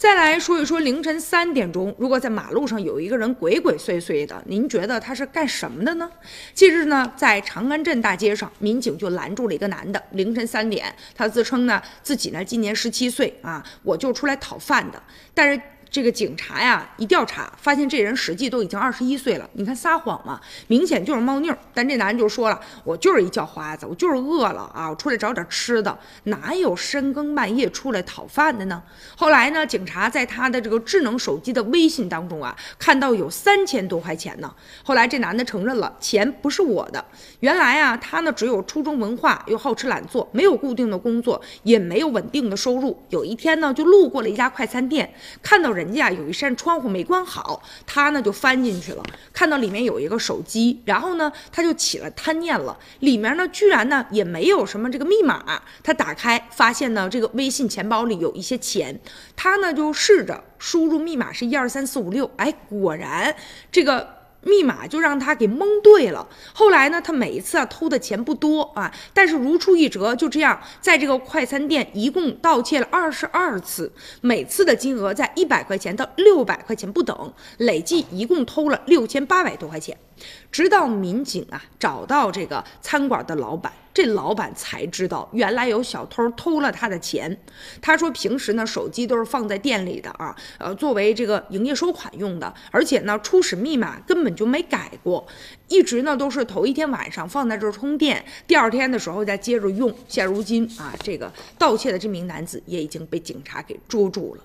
再来说一说凌晨三点钟，如果在马路上有一个人鬼鬼祟祟的，您觉得他是干什么的呢？近日呢，在长安镇大街上，民警就拦住了一个男的。凌晨三点，他自称呢自己呢今年十七岁啊，我就出来讨饭的。但是。这个警察呀，一调查发现这人实际都已经二十一岁了。你看撒谎嘛，明显就是猫腻儿。但这男人就说了，我就是一叫花子，我就是饿了啊，我出来找点吃的，哪有深更半夜出来讨饭的呢？后来呢，警察在他的这个智能手机的微信当中啊，看到有三千多块钱呢。后来这男的承认了，钱不是我的。原来啊，他呢只有初中文化，又好吃懒做，没有固定的工作，也没有稳定的收入。有一天呢，就路过了一家快餐店，看到人。人家有一扇窗户没关好，他呢就翻进去了，看到里面有一个手机，然后呢他就起了贪念了，里面呢居然呢也没有什么这个密码，他打开发现呢这个微信钱包里有一些钱，他呢就试着输入密码是一二三四五六，哎，果然这个。密码就让他给蒙对了。后来呢，他每一次啊偷的钱不多啊，但是如出一辙，就这样在这个快餐店一共盗窃了二十二次，每次的金额在一百块钱到六百块钱不等，累计一共偷了六千八百多块钱。直到民警啊找到这个餐馆的老板，这老板才知道原来有小偷偷了他的钱。他说平时呢手机都是放在店里的啊，呃作为这个营业收款用的，而且呢初始密码根本就没改过，一直呢都是头一天晚上放在这儿充电，第二天的时候再接着用。现如今啊这个盗窃的这名男子也已经被警察给捉住了。